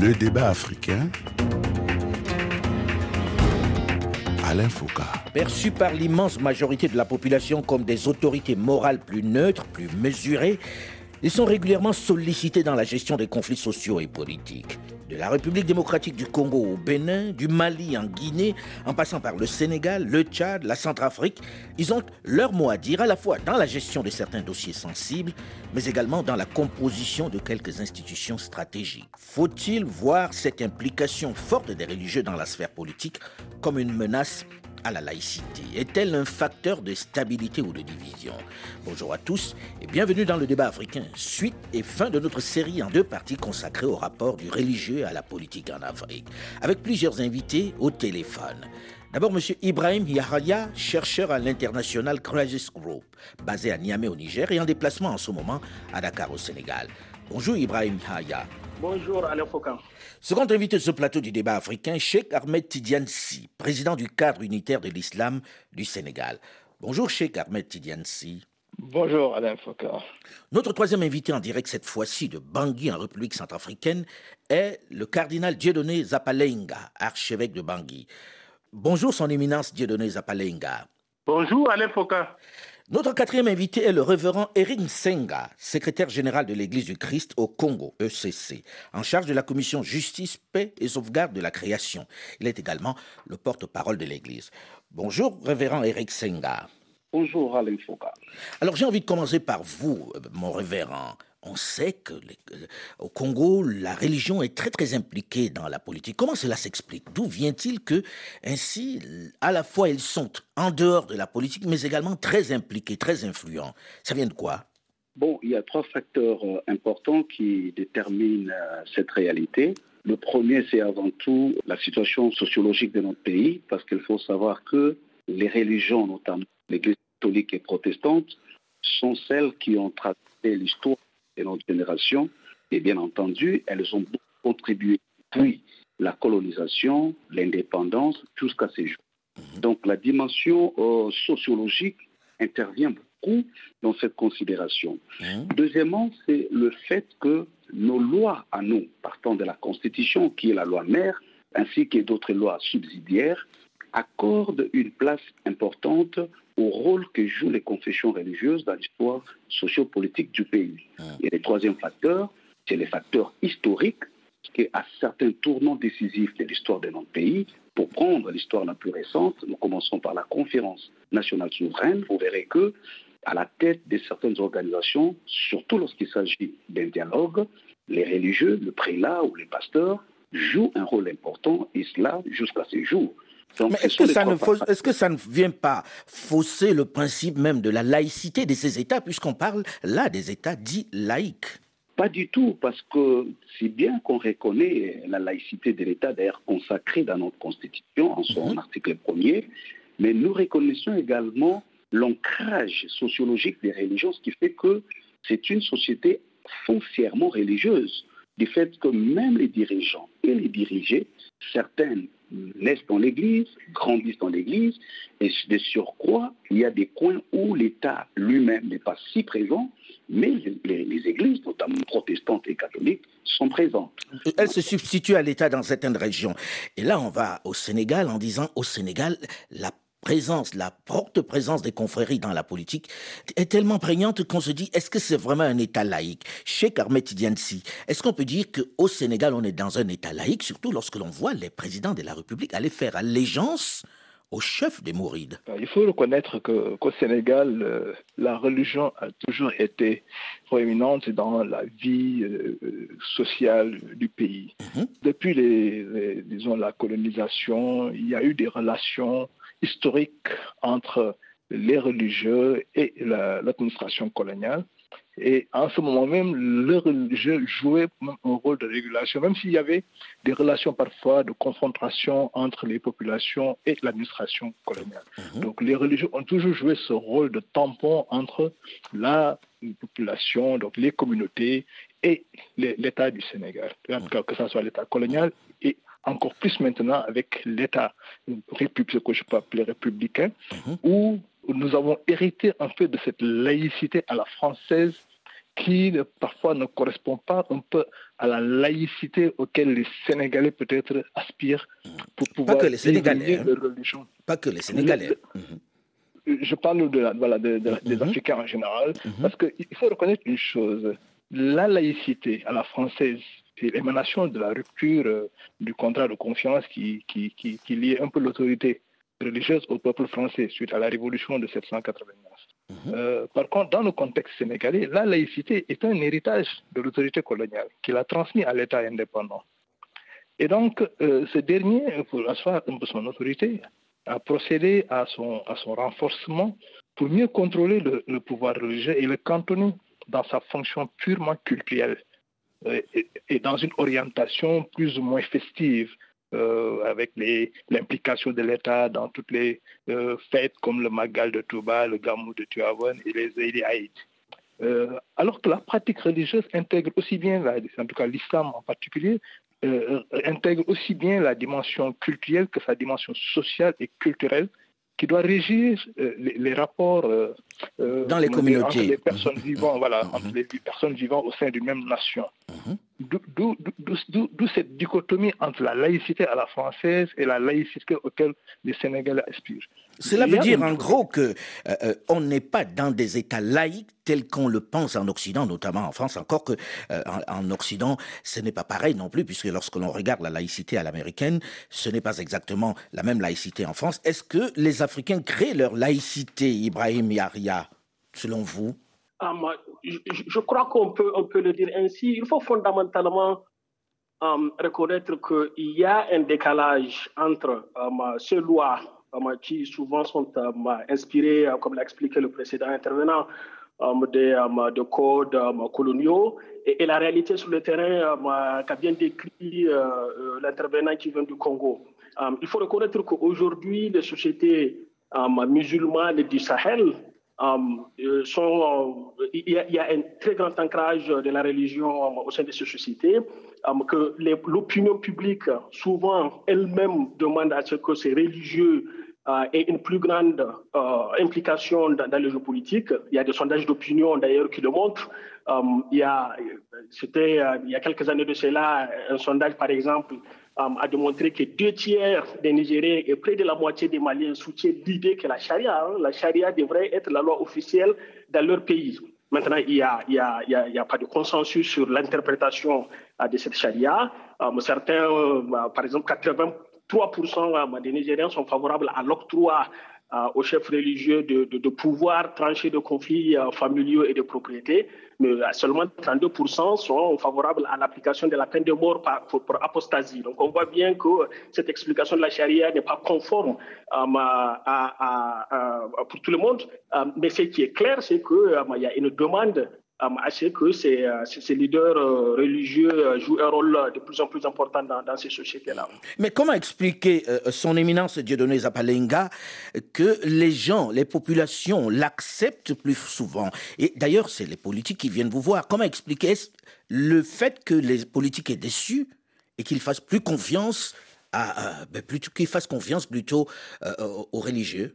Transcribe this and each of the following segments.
Le débat africain. Alain Foucault. Perçus par l'immense majorité de la population comme des autorités morales plus neutres, plus mesurées, ils sont régulièrement sollicités dans la gestion des conflits sociaux et politiques. De la République démocratique du Congo au Bénin, du Mali en Guinée, en passant par le Sénégal, le Tchad, la Centrafrique, ils ont leur mot à dire à la fois dans la gestion de certains dossiers sensibles, mais également dans la composition de quelques institutions stratégiques. Faut-il voir cette implication forte des religieux dans la sphère politique comme une menace à la laïcité Est-elle un facteur de stabilité ou de division Bonjour à tous et bienvenue dans le débat africain, suite et fin de notre série en deux parties consacrée au rapport du religieux à la politique en Afrique, avec plusieurs invités au téléphone. D'abord, M. Ibrahim Yahya, chercheur à l'international Crisis Group, basé à Niamey au Niger et en déplacement en ce moment à Dakar au Sénégal. Bonjour Ibrahim Yahya. Bonjour Alain Foucault. Second invité de ce plateau du débat africain, Sheikh Ahmed Tidiansi, président du cadre unitaire de l'islam du Sénégal. Bonjour Sheikh Ahmed Tidiansi. Bonjour Alain Foucault. Notre troisième invité en direct cette fois-ci de Bangui en République centrafricaine est le cardinal Dieudonné Zapalenga, archevêque de Bangui. Bonjour son éminence Dieudonné Zapalenga. Bonjour Alain Foucault. Notre quatrième invité est le révérend Eric Nsenga, secrétaire général de l'Église du Christ au Congo, ECC, en charge de la commission Justice, Paix et Sauvegarde de la Création. Il est également le porte-parole de l'Église. Bonjour, révérend Eric Nsenga. Bonjour Alain Foucault. Alors j'ai envie de commencer par vous, mon révérend. On sait que au Congo, la religion est très très impliquée dans la politique. Comment cela s'explique? D'où vient-il que ainsi, à la fois ils sont en dehors de la politique, mais également très impliqués, très influents? Ça vient de quoi? Bon, il y a trois facteurs importants qui déterminent cette réalité. Le premier, c'est avant tout la situation sociologique de notre pays, parce qu'il faut savoir que les religions, notamment l'Église catholique et protestante, sont celles qui ont tracé l'histoire de notre génération. Et bien entendu, elles ont contribué depuis la colonisation, l'indépendance, jusqu'à ces jours. Donc la dimension euh, sociologique intervient beaucoup dans cette considération. Mmh. Deuxièmement, c'est le fait que nos lois à nous, partant de la Constitution, qui est la loi mère, ainsi que d'autres lois subsidiaires, accordent une place importante au rôle que jouent les confessions religieuses dans l'histoire sociopolitique du pays. Et le troisième facteur, c'est les facteurs historiques, qui à certains tournants décisifs de l'histoire de notre pays, pour prendre l'histoire la plus récente, nous commençons par la conférence nationale souveraine, vous verrez que à la tête de certaines organisations, surtout lorsqu'il s'agit d'un dialogue, les religieux, le prélat ou les pasteurs jouent un rôle important, et cela jusqu'à ces jours. Mais est-ce que, ça ne est que ça ne vient pas fausser le principe même de la laïcité de ces États, puisqu'on parle là des États dits laïques Pas du tout, parce que c'est bien qu'on reconnaît la laïcité de l'État, d'ailleurs consacrée dans notre Constitution, en son Mhm. article premier, mais nous reconnaissons également l'ancrage sociologique des religions, ce qui fait que c'est une société foncièrement religieuse, du fait que même les dirigeants et les dirigés, certaines naissent dans l'Église, grandissent dans l'Église, et de surcroît, il y a des coins où l'État lui-même n'est pas si présent, mais les, églises, notamment protestantes et catholiques, sont présentes. Elle se substitue à l'État dans certaines régions. Et là, on va au Sénégal en disant au Sénégal, la présence, la forte présence des confréries dans la politique est tellement prégnante qu'on se dit, est-ce que c'est vraiment un État laïque? Chez Ahmed Tidiansi, est-ce qu'on peut dire qu'au Sénégal, on est dans un État laïque, surtout lorsque l'on voit les présidents de la République aller faire allégeance au chef des Mourides? Il faut reconnaître qu'au Sénégal, euh, la religion a toujours été proéminente dans la vie euh, sociale du pays. Mhm. Depuis les, les- disons, la colonisation, il y a eu des relations historiques entre les religieux et la- l'administration coloniale. Et en ce moment même, le religieux jouait même un rôle de régulation, même s'il y avait des relations parfois de confrontation entre les populations et l'administration coloniale. Mhm. Donc les religieux ont toujours joué ce rôle de tampon entre la population, donc les communautés et les- l'État du Sénégal, en tout cas que ce soit l'État colonial et encore plus maintenant avec l'État république, que je peux appeler républicain, Mhm. où nous avons hérité un peu de cette laïcité à la française qui parfois ne correspond pas un peu à la laïcité auquel les Sénégalais peut-être aspirent pour pouvoir pas que les Sénégalais, hein. religion. Pas que les Sénégalais. Je parle de voilà, des mhm. Africains en général, mhm. parce qu'il faut reconnaître une chose. La laïcité à la française, c'est l'émanation de la rupture euh, du contrat de confiance qui, qui, qui, qui liait un peu l'autorité religieuse au peuple français suite à la révolution de 1789. Mhm. Euh, par contre, dans le contexte sénégalais, la laïcité est un héritage de l'autorité coloniale qu'il a transmis à l'État indépendant. Et donc, euh, ce dernier, pour asseoir un peu son autorité, a procédé à son, à son renforcement pour mieux contrôler le, le pouvoir religieux et le cantonner dans sa fonction purement culturelle et, et, dans une orientation plus ou moins festive euh, avec l'implication de l'État dans toutes les euh, fêtes comme le Magal de Touba, le Gamou de Tuavan et les Eid euh, alors que la pratique religieuse intègre aussi bien, en tout cas l'islam en particulier, euh, intègre aussi bien la dimension culturelle que sa dimension sociale et culturelle qui doit régir euh, les, rapports euh, dans les communautés entre les personnes vivant, voilà, mm -hmm. entre les personnes vivant au sein d'une même nation. -hmm. D'où cette dichotomie entre la laïcité à la française et la laïcité auquel les Sénégalais aspirent. Cela veut dire en gros que euh, on n'est pas dans des États laïcs tels qu'on le pense en Occident, notamment en France, encore que euh, en, en, Occident, ce n'est pas pareil non plus, puisque lorsque l'on regarde la laïcité à l'américaine, ce n'est pas exactement la même laïcité en France. Est-ce que les Africains créent leur laïcité, Ibrahim Selon vous ah, je, crois qu'on peut, on peut le dire ainsi. Il faut fondamentalement um, reconnaître qu'il y a un décalage entre um, ces lois um, qui souvent sont inspirées, comme l'a expliqué le précédent intervenant, de codes coloniaux et, la réalité sur le terrain qu'a bien décrit euh, euh, l'intervenant qui vient du Congo. il faut reconnaître qu'aujourd'hui, les sociétés musulmanes du Sahel uh, il, y a, il, y a, un très grand ancrage de la religion au sein de ces sociétés, que l'opinion publique souvent elle-même demande à ce que ces religieux aient une plus grande implication dans, dans, le jeu politique. Il y a des sondages d'opinion d'ailleurs qui le montrent. il y c'était il y a quelques années de cela un sondage par exemple a démontré que deux tiers des Nigériens et près de la moitié des Maliens soutiennent l'idée que la charia, hein, la charia devrait être la loi officielle dans leur pays. Maintenant, il n'y a, a, a, a pas de consensus sur l'interprétation uh, de cette charia. Um, certains, uh, par exemple, 83% des Nigériens sont favorables à l'octroi euh, aux chefs religieux de, pouvoir trancher de conflits euh, familiaux et de propriété, mais euh, seulement 32% sont favorables à l'application de la peine de mort pour, apostasie. Donc on voit bien que cette explication de la charia n'est pas conforme à, pour tout le monde, mais ce qui est clair, c'est qu'il y a une demande à ce que ces, ces leaders religieux jouent un rôle de plus en plus important dans, dans ces sociétés-là. Mais comment expliquer, euh, son éminence Dieudonné Zapalenga, que les gens, les populations l'acceptent plus souvent? Et d'ailleurs, c'est les politiques qui viennent vous voir. Comment expliquer le fait que les politiques aient déçu et qu'ils fassent plus confiance à, à ben, plutôt qu'ils fassent confiance plutôt euh, aux religieux?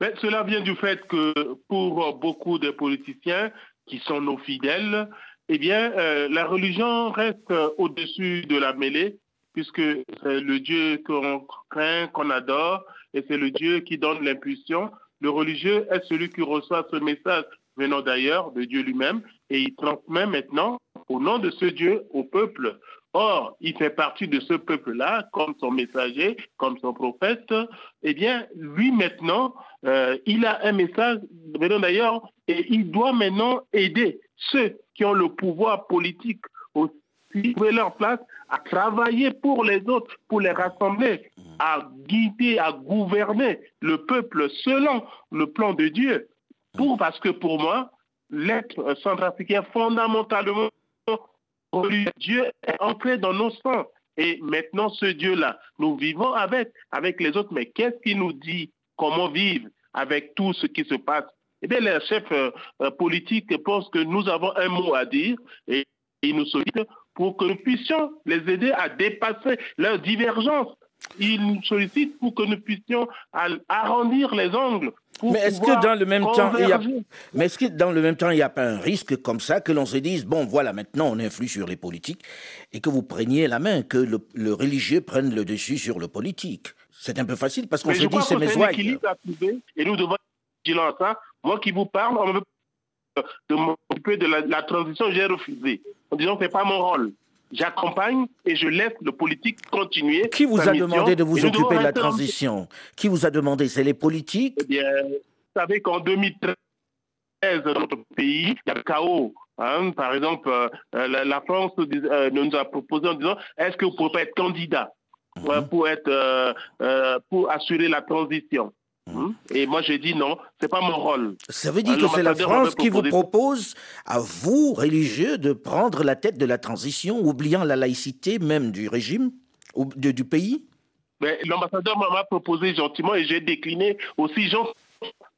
Mais cela vient du fait que pour beaucoup de politiciens, qui sont nos fidèles, eh bien, euh, la religion reste euh, au-dessus de la mêlée, puisque c'est le Dieu qu'on craint, qu'on adore, et c'est le Dieu qui donne l'impulsion. Le religieux est celui qui reçoit ce message venant d'ailleurs de Dieu lui-même, et il transmet maintenant, au nom de ce Dieu, au peuple. Or, il fait partie de ce peuple-là, comme son messager, comme son prophète. Eh bien, lui maintenant, euh, il a un message d'ailleurs, et il doit maintenant aider ceux qui ont le pouvoir politique aussi, trouver leur place, à travailler pour les autres, pour les rassembler, à guider, à gouverner le peuple selon le plan de Dieu. Pour, parce que pour moi, l'être centrafricain fondamentalement Dieu est entré dans nos sangs. Et maintenant, ce Dieu-là, nous vivons avec, avec les autres. Mais qu'est-ce qu'il nous dit Comment vivre avec tout ce qui se passe? Eh bien, les chefs euh, politiques pensent que nous avons un mot à dire et ils nous sollicitent pour que nous puissions les aider à dépasser leurs divergences il nous sollicite pour que nous puissions arrondir les angles. Mais est-ce que dans le même temps, il y a, mais est-ce que dans le même temps, il n'y a pas un risque comme ça que l'on se dise bon, voilà, maintenant on influe sur les politiques et que vous preniez la main, que le, religieux prenne le dessus sur le politique? C'est un peu facile parce qu'on se dit c'est mes Et nous devons ça. Moi qui vous parle, on me de m'occuper de la, transition, j'ai refusé en disant que ce n'est pas mon rôle j'accompagne et je laisse le politique continuer. Qui vous a demandé de vous occuper de la transition Qui vous a demandé C'est les politiques eh bien, Vous savez qu'en 2013, dans notre pays, il y a le chaos. Hein. par exemple, euh, la, France euh, nous a proposé en disant est-ce que vous ne pouvez pas être candidat mhm. pour, être, euh, pour assurer la transition? Et moi, j'ai dit non, c'est pas mon rôle. Ça veut dire que c'est la France qui vous propose, à vous, religieux, de prendre la tête de la transition, oubliant la laïcité même du régime, ou du pays? L'ambassadeur m'a proposé gentiment et j'ai décliné aussi gentiment.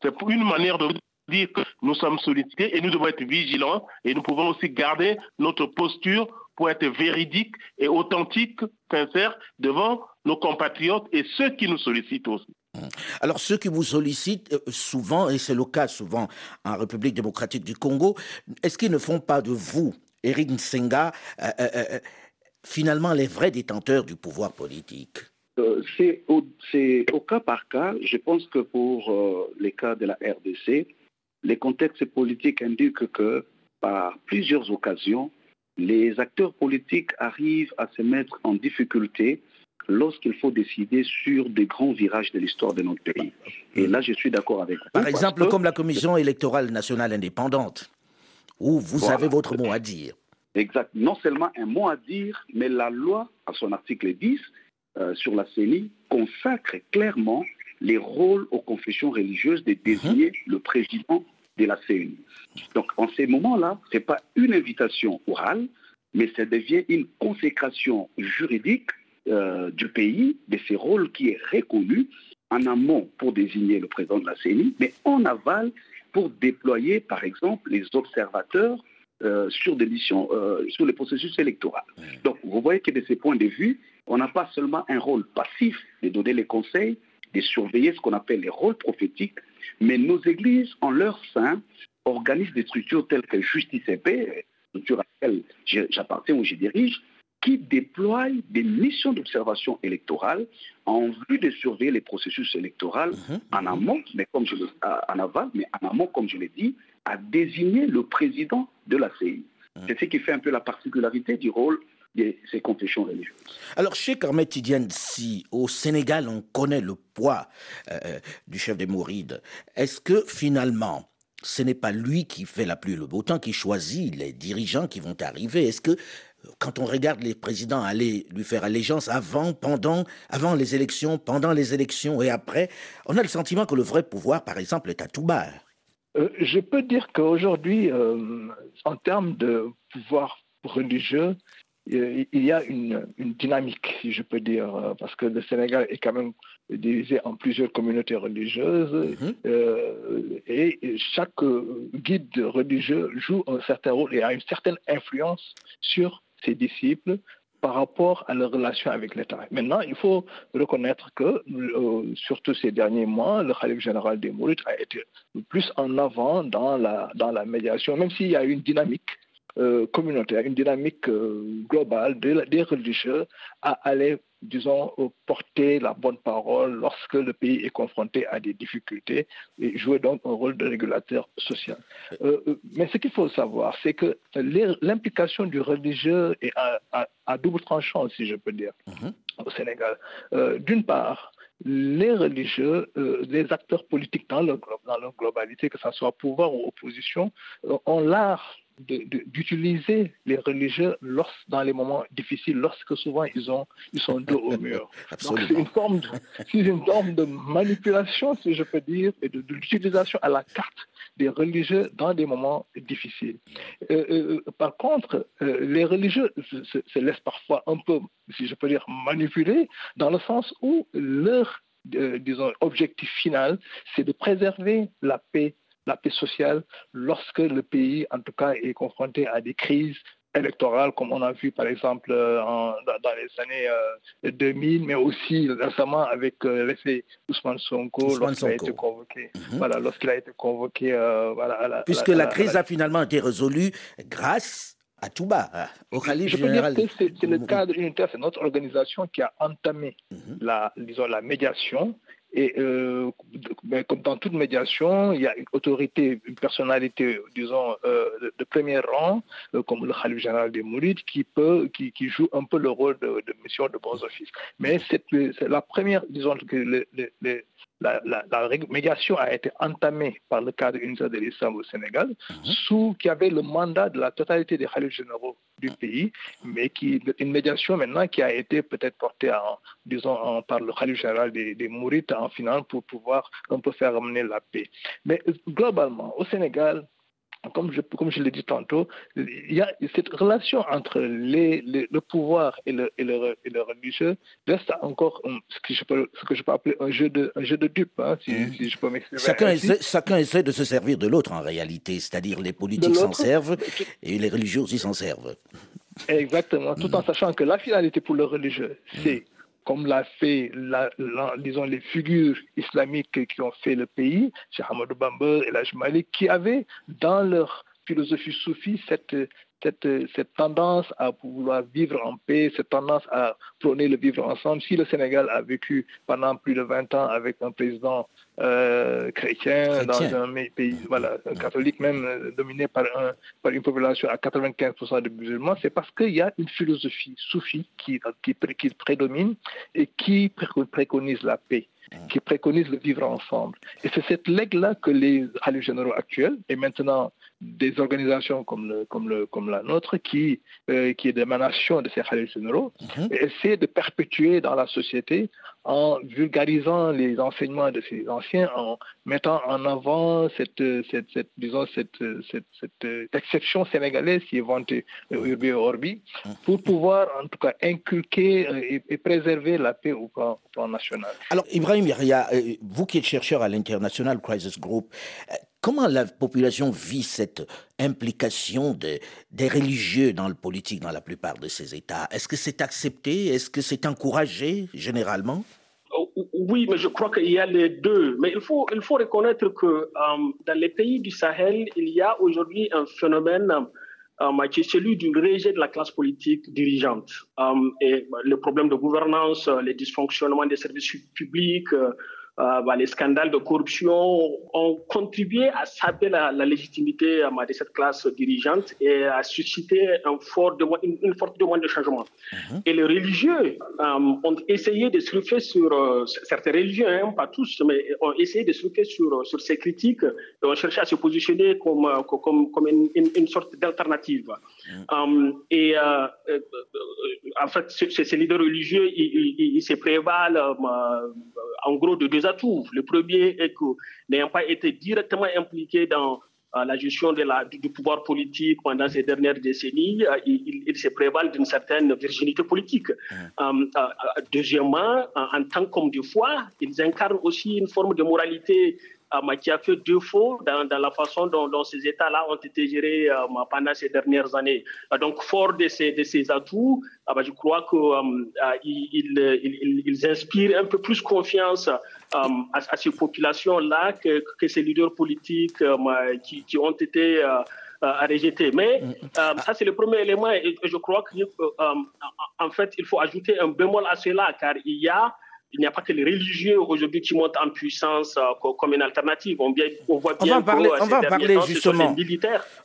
C'est une manière de dire que nous sommes sollicités et nous devons être vigilants et nous pouvons aussi garder notre posture pour être véridique et authentique, sincère devant nos compatriotes et ceux qui nous sollicitent aussi. Alors ceux qui vous sollicitent euh, souvent, et c'est le cas souvent en République démocratique du Congo, est-ce qu'ils ne font pas de vous, Eric Nsenga, euh, euh, finalement les vrais détenteurs du pouvoir politique? C'est au, cas par cas. Je pense que pour les cas de la RDC, les contextes politiques indiquent que par plusieurs occasions, les acteurs politiques arrivent à se mettre en difficulté lorsqu'il faut décider sur des grands virages de l'histoire de notre pays. Et là, je suis d'accord avec vous. Par exemple, comme la Commission électorale nationale indépendante, où vous avez votre mot à dire. Exact. Non seulement un mot à dire, mais la loi, à son article 10 euh, sur la CENI, consacre clairement les rôles aux confessions religieuses de désigner mhm. le président de la CENI. Donc, en ces moments-là, ce n'est pas une invitation orale, mais ça devient une consécration juridique euh, du pays, de ses rôles qui est reconnu en amont pour désigner le président de la CENI, mais en aval pour déployer, par exemple, les observateurs euh, sur des missions, euh, sur les processus électoraux. Donc, vous voyez que de ce point de vue, on n'a pas seulement un rôle passif de donner les conseils, de surveiller ce qu'on appelle les rôles prophétiques, mais nos églises, en leur sein, organisent des structures telles que Justice et Paix, structure à laquelle j'appartiens ou je dirige, qui déploie des missions d'observation électorale en vue de surveiller les processus électoraux mhm. en amont, mais comme je en aval, mais en amont, comme je l'ai dit, à désigner le président de la CI. Mhm. C'est ce qui fait un peu la particularité du rôle de ces confessions religieuses. Alors, chez Carmet Tidiane, si au Sénégal on connaît le poids euh, euh, du chef des Mourides, est-ce que finalement ce n'est pas lui qui fait la pluie le beau temps, qui choisit les dirigeants qui vont arriver? Est-ce que quand on regarde les présidents aller lui faire allégeance avant, pendant, avant les élections, pendant les élections et après, on a le sentiment que le vrai pouvoir, par exemple, est à tout bas. Euh, je peux dire qu'aujourd'hui, euh, en termes de pouvoir religieux, il y a une, dynamique, si je peux dire, euh, parce que le Sénégal est quand même divisé en plusieurs communautés religieuses mm-hmm. et chaque guide religieux joue un certain rôle et a une certaine influence sur ses disciples par rapport à leur relation avec l'État. Maintenant, il faut reconnaître que, euh, surtout ces derniers mois, le Khalif général des Mourites a été plus en avant dans la, dans la médiation, même s'il y a une dynamique euh, communautaire, une dynamique euh, globale des religieux à aller disons, porter la bonne parole lorsque le pays est confronté à des difficultés et jouer donc un rôle de régulateur social. Euh, euh, mais ce qu'il faut savoir, c'est que l'implication du religieux est à, double tranchant, si je peux dire, mhm. au Sénégal. Euh, d'une part, les religieux, les acteurs politiques dans leur, dans leur globalité, que ce soit pouvoir ou opposition, ont l'art d'utiliser les religieux dans les moments difficiles, lorsque souvent ils, ont, ils sont dos au mur. c'est une, forme de, une forme de manipulation, si je peux dire, et de, l'utilisation à la carte des religieux dans des moments difficiles. Euh, euh, par contre, euh, les religieux se, se, laissent parfois un peu, si je peux dire, manipuler, dans le sens où leur disons, objectif final, c'est de préserver la paix la paix sociale lorsque le pays, en tout cas, est confronté à des crises électorales, comme on a vu par exemple dans, les années 2000, mais aussi récemment avec l'effet Ousmane Sonko lorsqu'il a été convoqué. Mhm. Voilà, lorsqu'il a été convoqué. voilà, Puisque la, crise a finalement été résolue grâce à Touba, au Khalif Je que c'est le cadre unitaire, c'est notre organisation qui a entamé mhm. la, disons, la médiation et euh, ben, comme dans toute médiation, il y a une autorité, une personnalité, disons, euh, de, premier rang, euh, comme le Khalif général des Mourides, qui, peut, qui, joue un peu le rôle de, mission de bons offices. Mais c'est la première, disons, que le, la, la, médiation a été entamée par le cadre unitaire de l'islam au Sénégal, mhm. sous qui avait le mandat de la totalité des khalifs généraux du pays, mais qui une médiation maintenant qui a été peut-être portée en, disons, par le khalif général des, des Mourites en finale pour pouvoir un peu faire amener la paix. Mais globalement, au Sénégal, comme je, comme je l'ai dit tantôt, il y a cette relation entre les, le pouvoir et le, et, le, et le, religieux reste encore ce que je peux, ce que je peux appeler un jeu de, un jeu de dupes, hein, si, mmh. si, je peux m'exprimer. Chacun essaie, chacun essaie de se servir de l'autre en réalité, c'est-à-dire les politiques s'en servent et les religieux aussi s'en servent. Exactement, tout en mmh. sachant que la finalité pour le religieux, c'est comme l'a fait, les figures islamiques qui ont fait le pays, Cheikh Hamadou Bamba et Laj Malik, qui avaient dans leur philosophie soufie cette, cette, cette, tendance à vouloir vivre en paix, cette tendance à prôner le vivre ensemble. Si le Sénégal a vécu pendant plus de 20 ans avec un président euh, chrétien, dans un pays voilà, catholique même euh, dominé par, un, par une population à 95% de musulmans, c'est parce qu'il y a une philosophie soufie qui, qui, qui prédomine et qui préconise la paix qui préconise le vivre ensemble. Et c'est cette legs-là que les rallyes généraux actuels, et maintenant des organisations comme, le, comme, le, comme la nôtre, qui, euh, qui est d'émanation de ces rallyes généraux, mhm. essaient de perpétuer dans la société en vulgarisant les enseignements de ces anciens, en mettant en avant cette, cette, cette disons, cette, cette, exception sénégalaise qui est vantée euh, urbi et orbi, pour pouvoir en tout cas inculquer euh, et, préserver la paix au plan, national. Alors Ibrahim Yaria, euh, vous qui êtes chercheur à l'International Crisis Group, Comment la population vit cette implication de, des religieux dans le politique dans la plupart de ces États? Est-ce que c'est accepté? Est-ce que c'est encouragé généralement? Oh, oui, mais je crois qu'il y a les deux. Mais il faut, il faut reconnaître que euh, dans les pays du Sahel, il y a aujourd'hui un phénomène euh, qui est celui du rejet de la classe politique dirigeante. Euh, et le problème de gouvernance, les dysfonctionnements des services publics, euh, bah, les scandales de corruption ont contribué à saper la, légitimité euh, de cette classe dirigeante et à susciter un fort une, forte demande de changement. Mhm. Et les religieux euh, ont essayé de surfer sur, certains religieux, hein, pas tous, mais ont essayé de surfer sur, sur ces critiques et ont cherché à se positionner comme, comme, comme une, une, sorte d'alternative. Mhm. et en fait, ces, leaders religieux, ils, ils, se prévalent en gros de deux atouts. Le premier est que, n'ayant pas été directement impliqué dans euh, la gestion de la, du, pouvoir politique pendant ces dernières décennies, euh, il, se prévalent d'une certaine virginité politique. Euh, deuxièmement, en, tant qu'homme de foi, ils incarnent aussi une forme de moralité qui a fait défaut dans, dans la façon dont, ces États-là ont été gérés pendant ces dernières années. donc, fort de ces, de ces atouts, bah, je crois qu'ils ils, inspirent un peu plus confiance à, ces populations-là que, que, ces leaders politiques qui, qui, ont été à rejeter. Mais ça, c'est le premier élément et je crois qu'en fait, il faut ajouter un bémol à cela car il y a il n'y a pas que les religieux aujourd'hui qui montent en puissance euh, comme une alternative. On, voit bien on va en parler, que, on va en parler justement.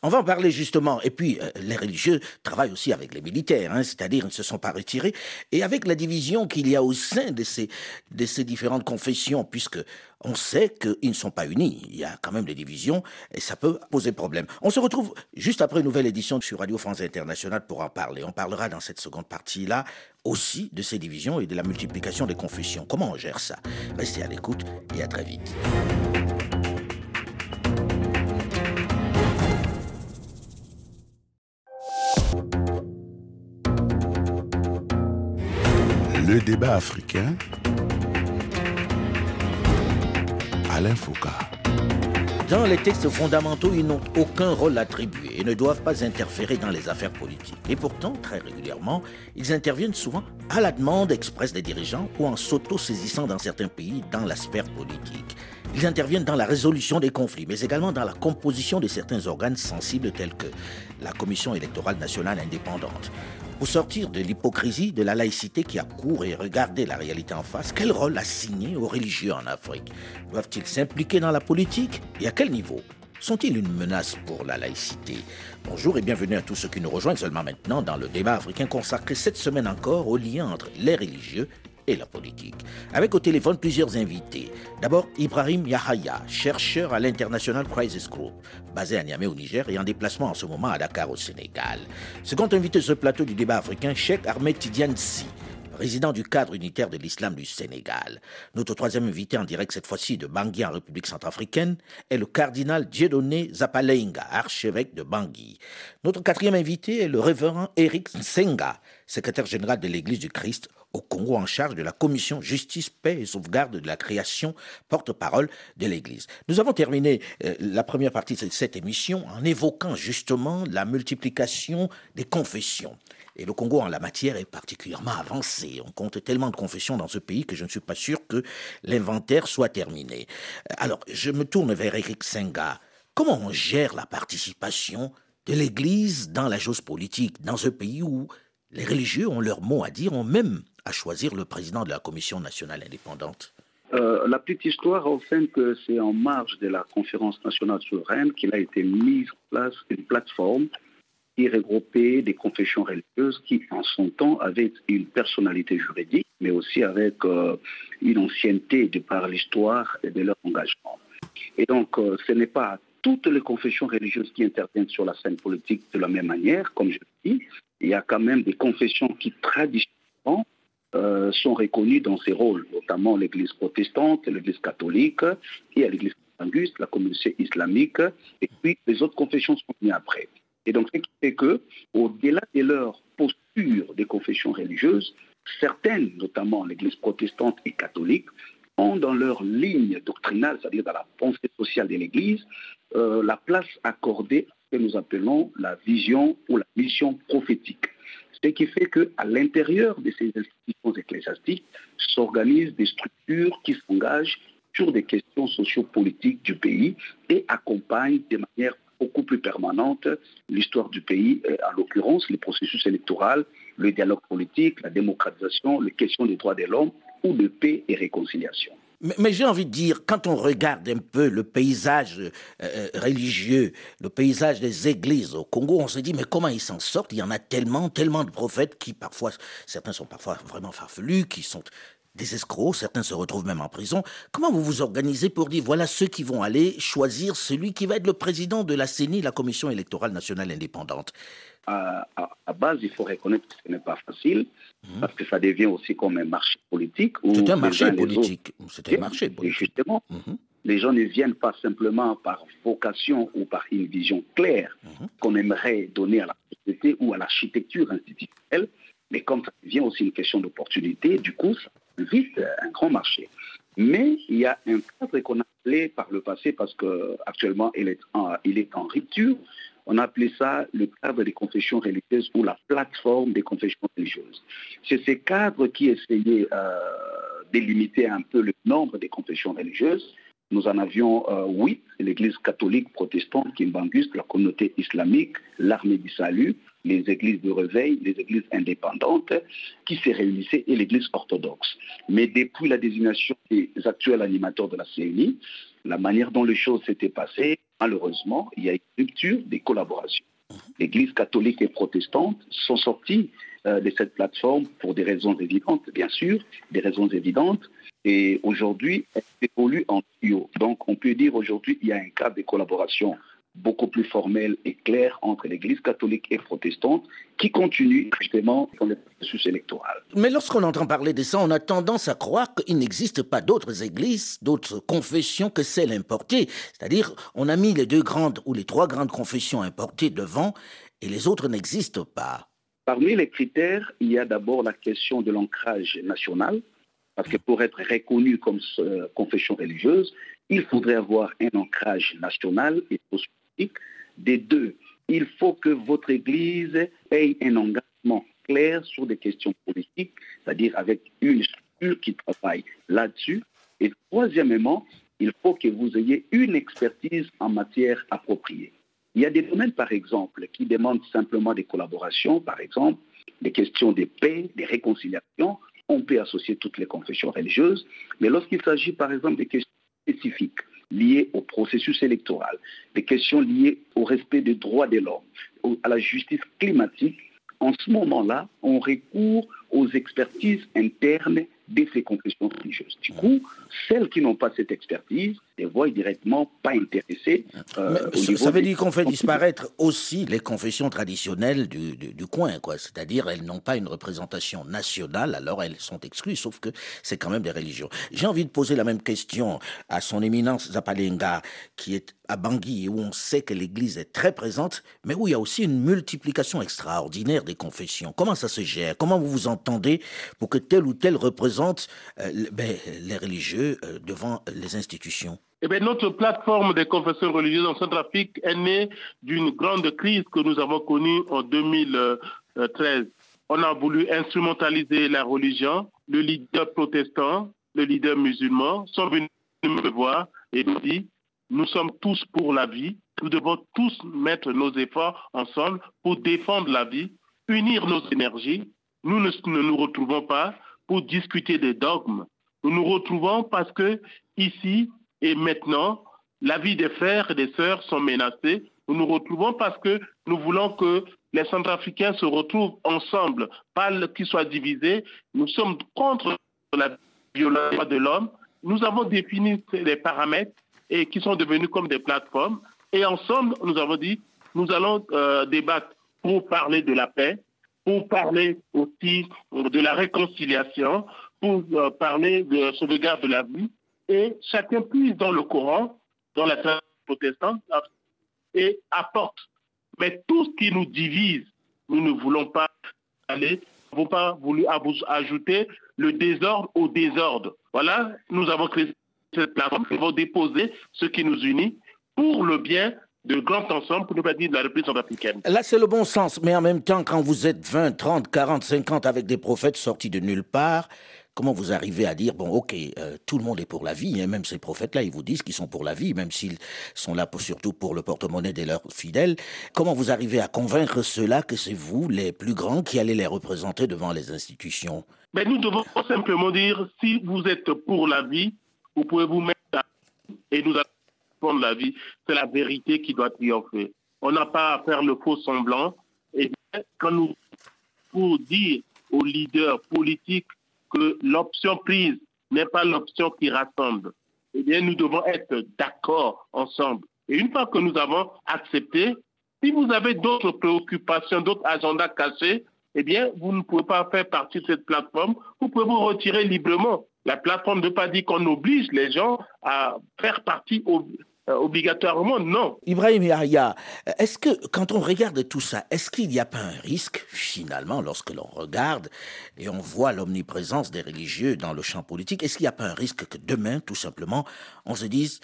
On va en parler justement. Et puis, euh, les religieux travaillent aussi avec les militaires, hein, c'est-à-dire ils ne se sont pas retirés. Et avec la division qu'il y a au sein de ces, de ces différentes confessions, puisque on sait qu'ils ne sont pas unis. Il y a quand même des divisions et ça peut poser problème. On se retrouve juste après une nouvelle édition sur Radio France Internationale pour en parler. On parlera dans cette seconde partie-là aussi de ces divisions et de la multiplication des confessions. Comment on gère ça? Restez à l'écoute et à très vite. Le débat africain Alain Foucault. Dans les textes fondamentaux, ils n'ont aucun rôle attribué et ne doivent pas interférer dans les affaires politiques. Et pourtant, très régulièrement, ils interviennent souvent à la demande expresse des dirigeants ou en s'auto-saisissant dans certains pays dans la sphère politique. Ils interviennent dans la résolution des conflits, mais également dans la composition de certains organes sensibles tels que la Commission électorale nationale indépendante. Pour sortir de l'hypocrisie de la laïcité qui a cours et regarder la réalité en face, quel rôle assigner aux religieux en Afrique? Doivent-ils s'impliquer dans la politique? Et à quel niveau? Sont-ils une menace pour la laïcité? Bonjour et bienvenue à tous ceux qui nous rejoignent seulement maintenant dans le débat africain consacré cette semaine encore au lien entre les religieux et la politique. Avec au téléphone plusieurs invités. D'abord, Ibrahim Yahaya, chercheur à l'International Crisis Group, basé à Niamey au Niger et en déplacement en ce moment à Dakar au Sénégal. Second invité sur ce plateau du débat africain, Sheikh Ahmed Tidiane-Si, président du cadre unitaire de l'islam du Sénégal. Notre troisième invité en direct cette fois-ci de Bangui en République centrafricaine est le cardinal Dieudonné Zapaleinga, archevêque de Bangui. Notre quatrième invité est le révérend Eric Nsenga, secrétaire général de l'Église du Christ au Congo en charge de la commission justice, paix et sauvegarde de la création, porte-parole de l'Église. Nous avons terminé euh, la première partie de cette émission en évoquant justement la multiplication des confessions. Et le Congo en la matière est particulièrement avancé. On compte tellement de confessions dans ce pays que je ne suis pas sûr que l'inventaire soit terminé. Alors, je me tourne vers Eric Senga. Comment on gère la participation de l'Église dans la chose politique dans ce pays où les religieux ont leur mot à dire, ont même à choisir le président de la Commission nationale indépendante? Euh, la petite histoire, au que c'est en marge de la conférence nationale souveraine qu'il a été mise en place une plateforme qui regroupait des confessions religieuses qui, en son temps, avaient une personnalité juridique, mais aussi avec euh, une ancienneté de par l'histoire et de leur engagement. Et donc, euh, ce n'est pas toutes les confessions religieuses qui interviennent sur la scène politique de la même manière, comme je l'ai dit, il y a quand même des confessions qui traditionnellement euh, sont reconnues dans ces rôles, notamment l'Église protestante, l'Église catholique, et l'Église anguste, la communauté islamique, et puis les autres confessions sont venues après. Et donc, ce qui fait que, au-delà de leur posture des confessions religieuses, certaines, notamment l'Église protestante et catholique, ont dans leur ligne doctrinale, c'est-à-dire dans la pensée sociale de l'Église, euh, la place accordée que nous appelons la vision ou la mission prophétique. Ce qui fait qu'à l'intérieur de ces institutions ecclésiastiques s'organisent des structures qui s'engagent sur des questions sociopolitiques du pays et accompagnent de manière beaucoup plus permanente l'histoire du pays, en l'occurrence les processus électoraux, le dialogue politique, la démocratisation, les questions des droits de l'homme ou de paix et réconciliation. Mais, j'ai envie de dire, quand on regarde un peu le paysage euh, euh, religieux, le paysage des églises au Congo, on se dit, mais comment ils s'en sortent? Il y en a tellement, tellement de prophètes qui parfois, certains sont parfois vraiment farfelus, qui sont des escrocs, certains se retrouvent même en prison. Comment vous vous organisez pour dire, voilà ceux qui vont aller choisir celui qui va être le président de la CENI, la Commission électorale nationale indépendante? À, à, base, il faut reconnaître que ce n'est pas facile, mhm. parce que ça devient aussi comme un marché politique. C'est un marché politique. C'est un marché politique. justement, mhm. les gens ne viennent pas simplement par vocation ou par une vision claire mhm. qu'on aimerait donner à la société ou à l'architecture institutionnelle, mais comme ça devient aussi une question d'opportunité, du coup, ça vite un grand marché. Mais il y a un cadre qu'on a appelé par le passé, parce qu'actuellement il est en, il est en rupture, on a appelé ça le cadre des confessions religieuses ou la plateforme des confessions religieuses. C'est ces cadres qui essayaient euh, de limiter un peu le nombre des confessions religieuses. Nous en avions euh, huit, l'Église catholique protestante, Kimbangus, la communauté islamique, l'armée du salut, les églises de réveil, les églises indépendantes qui se réunissaient et l'Église orthodoxe. Mais depuis la désignation des actuels animateurs de la CNI, la manière dont les choses s'étaient passées, malheureusement, il y a une rupture des collaborations. L'Église catholique et protestante sont sorties euh, de cette plateforme pour des raisons évidentes, bien sûr, des raisons évidentes. Et aujourd'hui, elle évolue en duo. Donc, on peut dire aujourd'hui, il y a un cadre de collaboration beaucoup plus formel et clair entre l'Église catholique et protestante qui continue justement dans le processus électoral. Mais lorsqu'on entend parler de ça, on a tendance à croire qu'il n'existe pas d'autres églises, d'autres confessions que celles importées. C'est-à-dire, on a mis les deux grandes ou les trois grandes confessions importées devant et les autres n'existent pas. Parmi les critères, il y a d'abord la question de l'ancrage national. Parce que pour être reconnu comme confession religieuse, il faudrait avoir un ancrage national et Des deux, il faut que votre Église ait un engagement clair sur des questions politiques, c'est-à-dire avec une structure qui travaille là-dessus. Et troisièmement, il faut que vous ayez une expertise en matière appropriée. Il y a des domaines, par exemple, qui demandent simplement des collaborations, par exemple, des questions de paix, des réconciliations. On peut associer toutes les confessions religieuses, mais lorsqu'il s'agit, par exemple, des questions spécifiques liées au processus électoral, des questions liées au respect des droits de l'homme, à la justice climatique, en ce moment-là, on recourt aux expertises internes de ces confessions religieuses. Du coup, celles qui n'ont pas cette expertise ne voient directement pas intéressées. Euh, ça, veut dire qu'on fait disparaître aussi les confessions traditionnelles du, du, coin, quoi. C'est-à-dire, elles n'ont pas une représentation nationale, alors elles sont exclues, sauf que c'est quand même des religions. J'ai envie de poser la même question à son éminence Zapalenga, qui est à Bangui, où on sait que l'Église est très présente, mais où il y a aussi une multiplication extraordinaire des confessions. Comment ça se gère? Comment vous vous entendez pour que tel ou tel représente euh, ben, les religieux euh, devant les institutions? Eh bien, notre plateforme des confessions religieuses en Centrafrique est née d'une grande crise que nous avons connue en 2013. On a voulu instrumentaliser la religion. Le leader protestant, le leader musulman sont venus me voir et me dire nous sommes tous pour la vie. Nous devons tous mettre nos efforts ensemble pour défendre la vie, unir nos énergies. Nous ne, nous retrouvons pas pour discuter des dogmes. Nous nous retrouvons parce que ici et maintenant, la vie des frères et des sœurs sont menacées. Nous nous retrouvons parce que nous voulons que les Centrafricains se retrouvent ensemble, pas qu'ils soient divisés. Nous sommes contre la violence de l'homme. Nous avons défini les paramètres et qui sont devenus comme des plateformes. Et ensemble, nous avons dit, nous allons euh, débattre pour parler de la paix, pour parler aussi de la réconciliation, pour euh, parler de sauvegarde de la vie. Et chacun puise dans le Coran, dans la tradition protestante, et apporte. Mais tout ce qui nous divise, nous ne voulons pas aller, nous n'avons pas voulu ajouter le désordre au désordre. Voilà, nous avons créé cette plateforme qui va déposer ce qui nous unit pour le bien de grand ensemble, pour ne pas dire de la République centrafricaine. Là, c'est le bon sens, mais en même temps, quand vous êtes 20, 30, 40, 50 avec des prophètes sortis de nulle part, comment vous arrivez à dire, bon, ok, euh, tout le monde est pour la vie, hein, même ces prophètes-là, ils vous disent qu'ils sont pour la vie, même s'ils sont là pour, surtout pour le porte-monnaie de leurs fidèles. Comment vous arrivez à convaincre ceux-là que c'est vous, les plus grands, qui allez les représenter devant les institutions? Mais Nous devons simplement dire, si vous êtes pour la vie, vous pouvez vous mettre à... et nous de la vie. C'est la vérité qui doit triompher. On n'a pas à faire le faux semblant. Et quand nous, pour dire aux leaders politiques que l'option prise n'est pas l'option qui rassemble, eh bien, nous devons être d'accord ensemble. Et une fois que nous avons accepté, si vous avez d'autres préoccupations, d'autres agendas cachés, eh bien, vous ne pouvez pas faire partie de cette plateforme. Vous pouvez vous retirer librement. La plateforme ne pas dire qu'on oblige les gens à faire partie obligatoirement, non. Ibrahim Yahya, est-ce que quand on regarde tout ça, est-ce qu'il n'y a pas un risque, finalement, lorsque l'on regarde et on voit l'omniprésence des religieux dans le champ politique, est-ce qu'il n'y a pas un risque que demain, tout simplement, on se dise,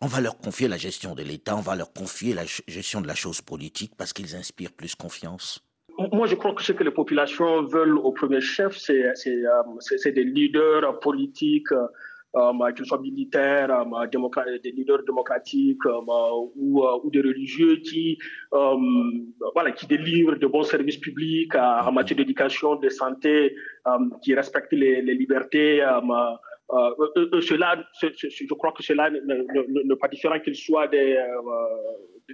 on va leur confier la gestion de l'État, on va leur confier la gestion de la chose politique parce qu'ils inspirent plus confiance? Moi, je crois que ce que les populations veulent au premier chef, c'est euh, des leaders politiques, euh, euh qu'ils soient militaires, euh, des leaders démocratiques ou, ou, des religieux qui, voilà, qui délivrent de bons services publics en matière d'éducation, de santé, qui respectent les, les libertés. Euh, cela, je crois que cela n'est pas différent qu'ils soient des,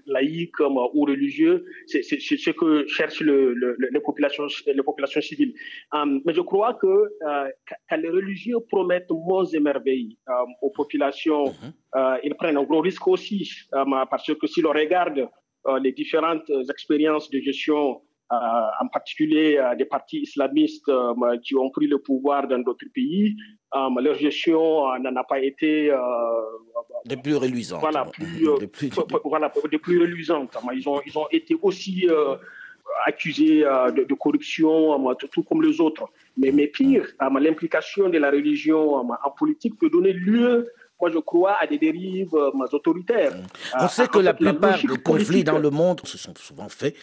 laïcs ou religieux, c'est ce que cherchent le, les, populations, les populations civiles. Um, mais je crois que euh, quand les religieux promettent monts et merveilles um, aux populations, mhm. euh, ils prennent un gros risque aussi, um, parce que si l'on regarde euh, les différentes expériences de gestion en particulier des partis islamistes qui ont pris le pouvoir dans d'autres pays, leur gestion n'en a pas été des plus reluisantes. Voilà, plus, des plus, voilà, des plus reluisantes. Ils ont, ils ont été aussi accusés de, corruption, tout, comme les autres. Mais, mais pire, l'implication de la religion en politique peut donner lieu moi je crois à des dérives autoritaires. On sait que la plupart des conflits dans le monde se sont souvent faits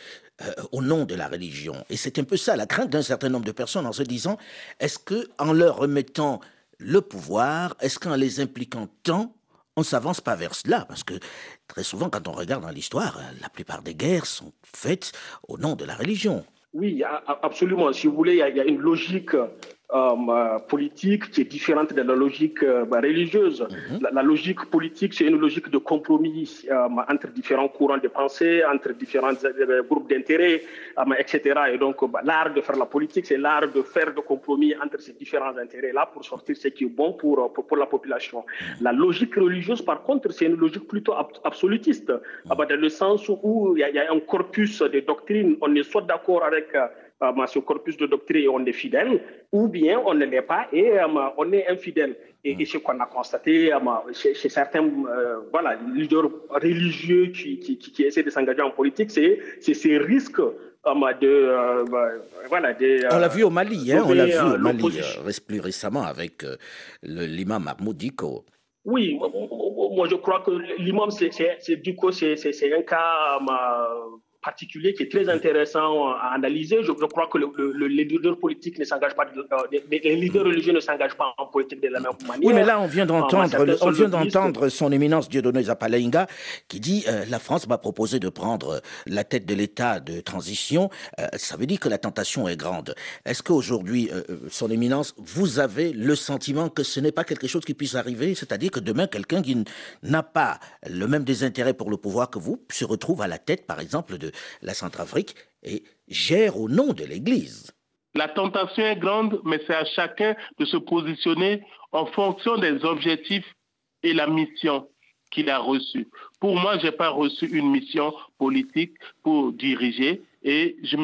au nom de la religion. Et c'est un peu ça la crainte d'un certain nombre de personnes en se disant, est-ce que en leur remettant le pouvoir, est-ce qu'en les impliquant tant, on ne s'avance pas vers cela? Parce que très souvent, quand on regarde dans l'histoire, la plupart des guerres sont faites au nom de la religion. Oui, absolument. Si vous voulez, il y a une logique euh, politique qui est différente de la logique euh, bah, religieuse. Mhm. la, logique politique, c'est une logique de compromis euh, entre différents courants de pensée, entre différents groupes d'intérêts, etc. Et donc, bah, l'art de faire la politique, c'est l'art de faire des compromis entre ces différents intérêts-là pour sortir ce qui est bon pour, pour, la population. Mhm. La logique religieuse, par contre, c'est une logique plutôt absolutiste, mhm. dans le sens où il y, y, a un corpus de doctrines, on est soit d'accord avec euh, ce corpus de doctrine et on est fidèle, ou bien on ne l'est pas et euh, on est infidèle. Et, ce qu'on a constaté euh, chez, certains voilà, leaders religieux qui, qui, qui, essaient de s'engager en politique, c'est ces risques de, voilà, on l'a vu au Mali, hein, on l'a vu au Mali plus récemment avec l'imam Mahmoud Diko. Oui, moi je crois que l'imam, c'est du coup, c'est un cas particulier qui est très intéressant à analyser. Je, crois que le, les leaders politiques ne s'engagent pas, euh, les leaders religieux ne s'engagent pas en politique de la même manière. Oui, mais là, on vient d'entendre, on vient d'entendre son éminence Dieudonné Zapalainga qui dit euh, la France m'a proposé de prendre la tête de l'État de transition. Euh, ça veut dire que la tentation est grande. Est-ce qu'aujourd'hui, son éminence, vous avez le sentiment que ce n'est pas quelque chose qui puisse arriver, c'est-à-dire que demain, quelqu'un qui n'a pas le même désintérêt pour le pouvoir que vous se retrouve à la tête, par exemple, de la Centrafrique et gère au nom de l'Église. La tentation est grande, mais c'est à chacun de se positionner en fonction des objectifs et la mission qu'il a reçue. Pour moi, je n'ai pas reçu une mission politique pour diriger et je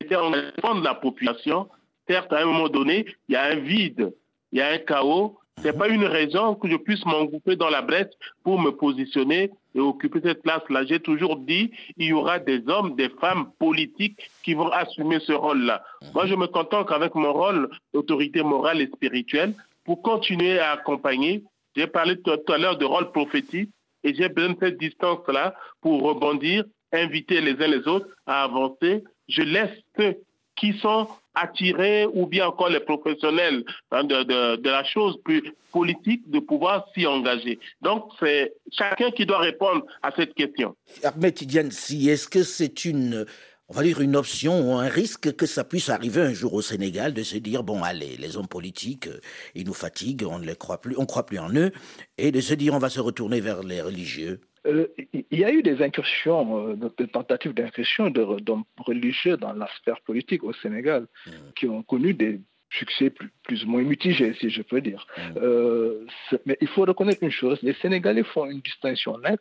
m'étais en de la population. Certes, à un moment donné, il y a un vide, il y a un chaos, ce n'est pas une raison que je puisse m'engouffrer dans la brèche pour me positionner et occuper cette place-là. J'ai toujours dit, il y aura des hommes, des femmes politiques qui vont assumer ce rôle-là. Moi, je me contente qu'avec mon rôle d'autorité morale et spirituelle, pour continuer à accompagner, j'ai parlé tout à l'heure de rôle prophétique et j'ai besoin de cette distance-là pour rebondir, inviter les uns les autres à avancer. Je laisse ceux qui sont attirer ou bien encore les professionnels hein, de, la chose plus politique de pouvoir s'y engager. Donc, c'est chacun qui doit répondre à cette question. Ahmed si est-ce que c'est une, on va dire une option ou un risque que ça puisse arriver un jour au Sénégal de se dire bon allez les hommes politiques euh, ils nous fatiguent on ne les croit plus on croit plus en eux et de se dire on va se retourner vers les religieux? Euh, il y a eu des incursions, euh, des tentatives d'incursion d'hommes religieux dans la sphère politique au Sénégal, mm. qui ont connu des succès plus, ou moins mitigés, si je peux dire. Mm. Euh, mais il faut reconnaître une chose, les Sénégalais font une distinction nette,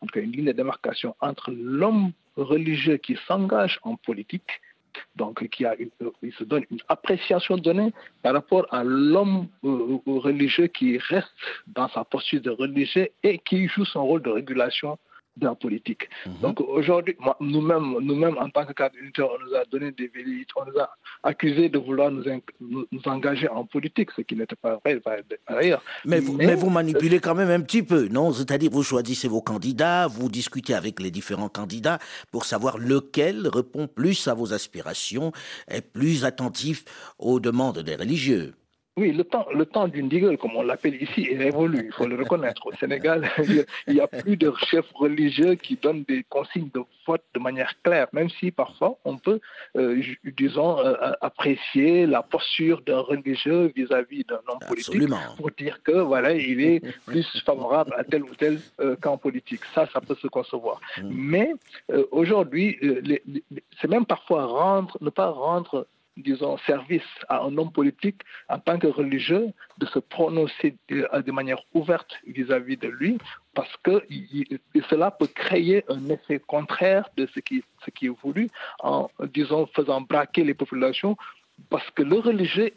donc une ligne de démarcation entre l'homme religieux qui s'engage en politique donc a il se donne une appréciation donnée par rapport à l'homme euh, religieux qui reste dans sa posture de religieux et qui joue son rôle de régulation de la politique. Mhm. Donc aujourd'hui, nous-mêmes, nous-mêmes en tant que cadre unitaire, on nous a donné des vérités, on nous a accusés de vouloir nous, nous, engager en politique, ce qui n'était pas vrai par ailleurs. Mais, vous, mais, vous manipulez quand même un petit peu, non? C'est-à-dire vous choisissez vos candidats, vous discutez avec les différents candidats pour savoir lequel répond plus à vos aspirations, est plus attentif aux demandes des religieux. Oui, le temps, le temps d'une digue, comme on l'appelle ici, est révolu. Il faut le reconnaître. Au Sénégal, il n'y a plus de chefs religieux qui donnent des consignes de vote de manière claire, même si parfois on peut, euh, disons, euh, apprécier la posture d'un religieux vis-à-vis d'un homme politique pour dire que voilà, il est plus favorable à tel ou tel euh, camp politique. Ça, ça peut se concevoir. Mm. Mais aujourd'hui, c'est même parfois rendre, ne pas rendre disons, service à un homme politique en tant que religieux de se prononcer de, manière ouverte vis-à-vis de lui, parce que cela peut créer un effet contraire de ce qui, ce qui est voulu, en, disons, faisant braquer les populations, parce que le religieux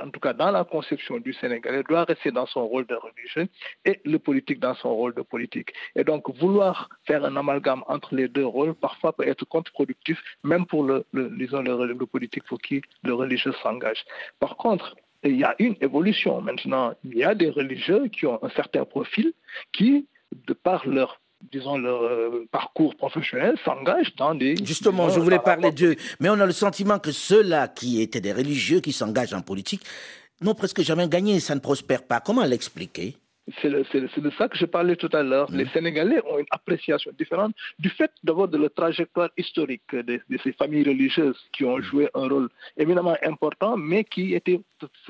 en tout cas dans la conception du Sénégalais, doit rester dans son rôle de religieux et le politique dans son rôle de politique. Et donc, vouloir faire un amalgame entre les deux rôles, parfois peut être contre-productif, même pour le, disons, le, politique pour qui le religieux s'engage. Par contre, il y a une évolution maintenant. Il y a des religieux qui ont un certain profil qui, de par leur disons, leur euh, parcours professionnel s'engagent dans des... Justement, je voulais parler d'eux, mais on a le sentiment que ceux-là qui étaient des religieux, qui s'engagent en politique, n'ont presque jamais gagné, ça ne prospère pas. Comment l'expliquer? C'est de ça que je parlais tout à l'heure. Les Sénégalais ont une appréciation différente du fait d'avoir de la trajectoire historique de, ces familles religieuses qui ont joué un rôle éminemment important, mais qui étaient,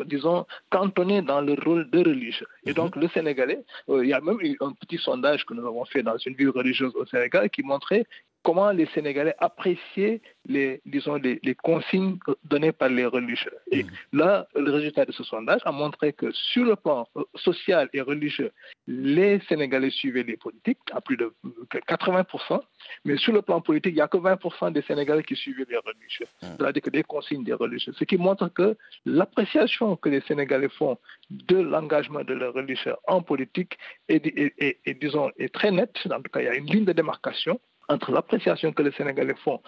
disons, cantonnées dans le rôle de religieux. Et mhm. donc, le Sénégalais, euh, il y a même eu un petit sondage que nous avons fait dans une ville religieuse au Sénégal qui montrait comment les Sénégalais appréciaient les, disons, les, consignes données par les religieux. Et mm. là, le résultat de ce sondage a montré que sur le plan euh, social et religieux, les Sénégalais suivaient les politiques à plus de 80%, mais sur le plan politique, il n'y a que 20% des Sénégalais qui suivaient les religieux, mm. c'est-à-dire que des consignes des religieux, ce qui montre que l'appréciation que les Sénégalais font de l'engagement de leurs religieux en politique est, est, disons, est très nette, en tout cas, il y a une ligne de démarcation entre l'appréciation que les Sénégalais font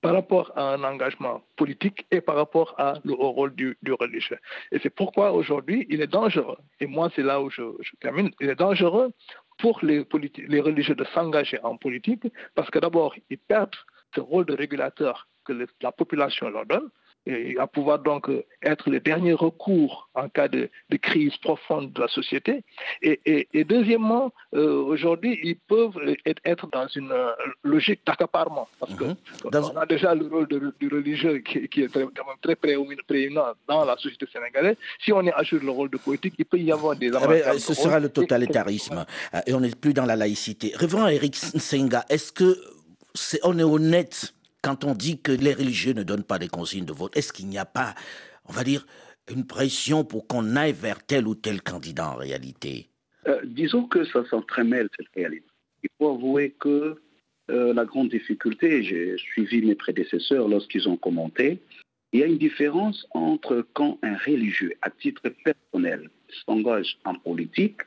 par rapport à un engagement politique et par rapport à au rôle du, religieux. Et c'est pourquoi aujourd'hui, il est dangereux, et moi c'est là où je, termine, il est dangereux pour les, les religieux de s'engager en politique, parce que d'abord, ils perdent ce rôle de régulateur que la population leur donne, et à pouvoir donc euh, être le dernier recours en cas de, crise profonde de la société. Et, deuxièmement, euh, aujourd'hui, ils peuvent être dans une euh, logique d'accaparement, parce que mhm. a déjà le rôle du religieux qui, est très, très prééminent dans la société sénégalaise. Si on ajoute le rôle de politique, il peut y avoir des eh ben, Ce sera le totalitarisme, et on n'est plus dans la laïcité. Révérend Eric Senga, est-ce que est, on est honnête quand on dit que les religieux ne donnent pas des consignes de vote, est-ce qu'il n'y a pas, on va dire, une pression pour qu'on aille vers tel ou tel candidat en réalité? Euh, Disons que ça s'entremêle, cette réalité. Il faut avouer que euh, la grande difficulté, j'ai suivi mes prédécesseurs lorsqu'ils ont commenté, il y a une différence entre quand un religieux, à titre personnel, s'engage en politique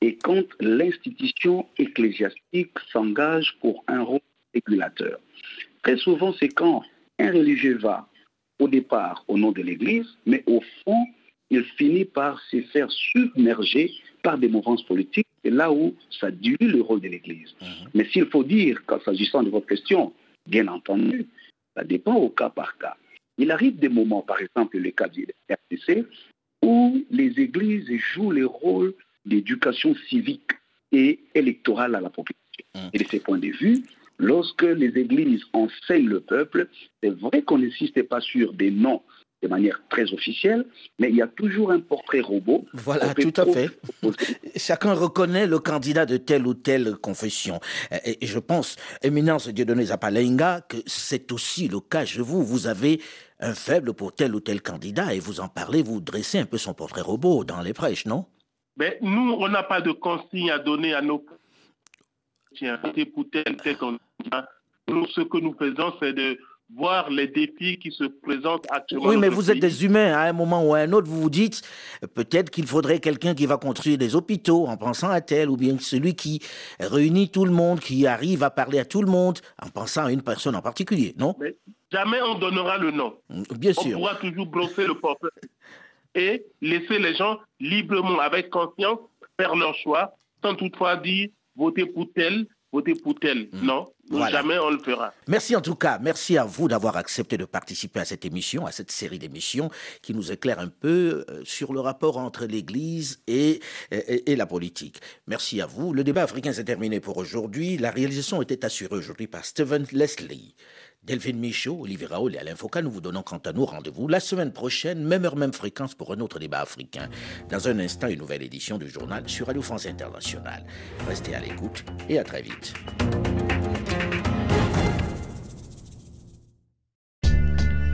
et quand l'institution ecclésiastique s'engage pour un rôle régulateur. Très souvent, c'est quand un religieux va au départ au nom de l'Église, mais au fond, il finit par se faire submerger par des mouvances politiques. C'est là où ça dilue le rôle de l'Église. Mhm. Mais s'il faut dire, qu'en s'agissant de votre question, bien entendu, ça dépend au cas par cas. Il arrive des moments, par exemple le cas du RTC, où les églises jouent le rôle d'éducation civique et électorale à la population. Mhm. Et de ce point de vue, Lorsque les églises enseignent le peuple, c'est vrai qu'on n'insiste pas sur des noms de manière très officielle, mais il y a toujours un portrait robot. Voilà, tout à fait. Chacun reconnaît le candidat de telle ou telle confession. Et je pense, éminence Dieudonné Zapalenga, que c'est aussi le cas chez vous. Vous avez un faible pour tel ou tel candidat et vous en parlez, vous dressez un peu son portrait robot dans les prêches, non? Mais Nous, on n'a pas de consigne à donner à nos pour tel, tel nous, ce que nous faisons, c'est de voir les défis qui se présentent actuellement. Oui, mais vous êtes des humains. À un moment ou à un autre, vous vous dites peut-être qu'il faudrait quelqu'un qui va construire des hôpitaux en pensant à tel, ou bien celui qui réunit tout le monde, qui arrive à parler à tout le monde en pensant à une personne en particulier, non? Mais Jamais on donnera le nom. Bien sûr. On pourra toujours brosser le portrait et laisser les gens librement, avec confiance, faire leur choix, sans toutefois dire votez pour tel, votez pour tel. Hmm. Non, jamais on le fera. Merci en tout cas, merci à vous d'avoir accepté de participer à cette émission, à cette série d'émissions qui nous éclaire un peu euh, sur le rapport entre l'Église et, et, la politique. Merci à vous. Le débat africain s'est terminé pour aujourd'hui. La réalisation était assurée aujourd'hui par Stephen Leslie. Delphine Michaud, Olivier Raoul et Alain Foucault, nous vous donnons quant à nous rendez-vous la semaine prochaine, même heure, même fréquence pour un autre débat africain. Dans un instant, une nouvelle édition du journal sur Radio France Internationale. Restez à l'écoute et à très vite.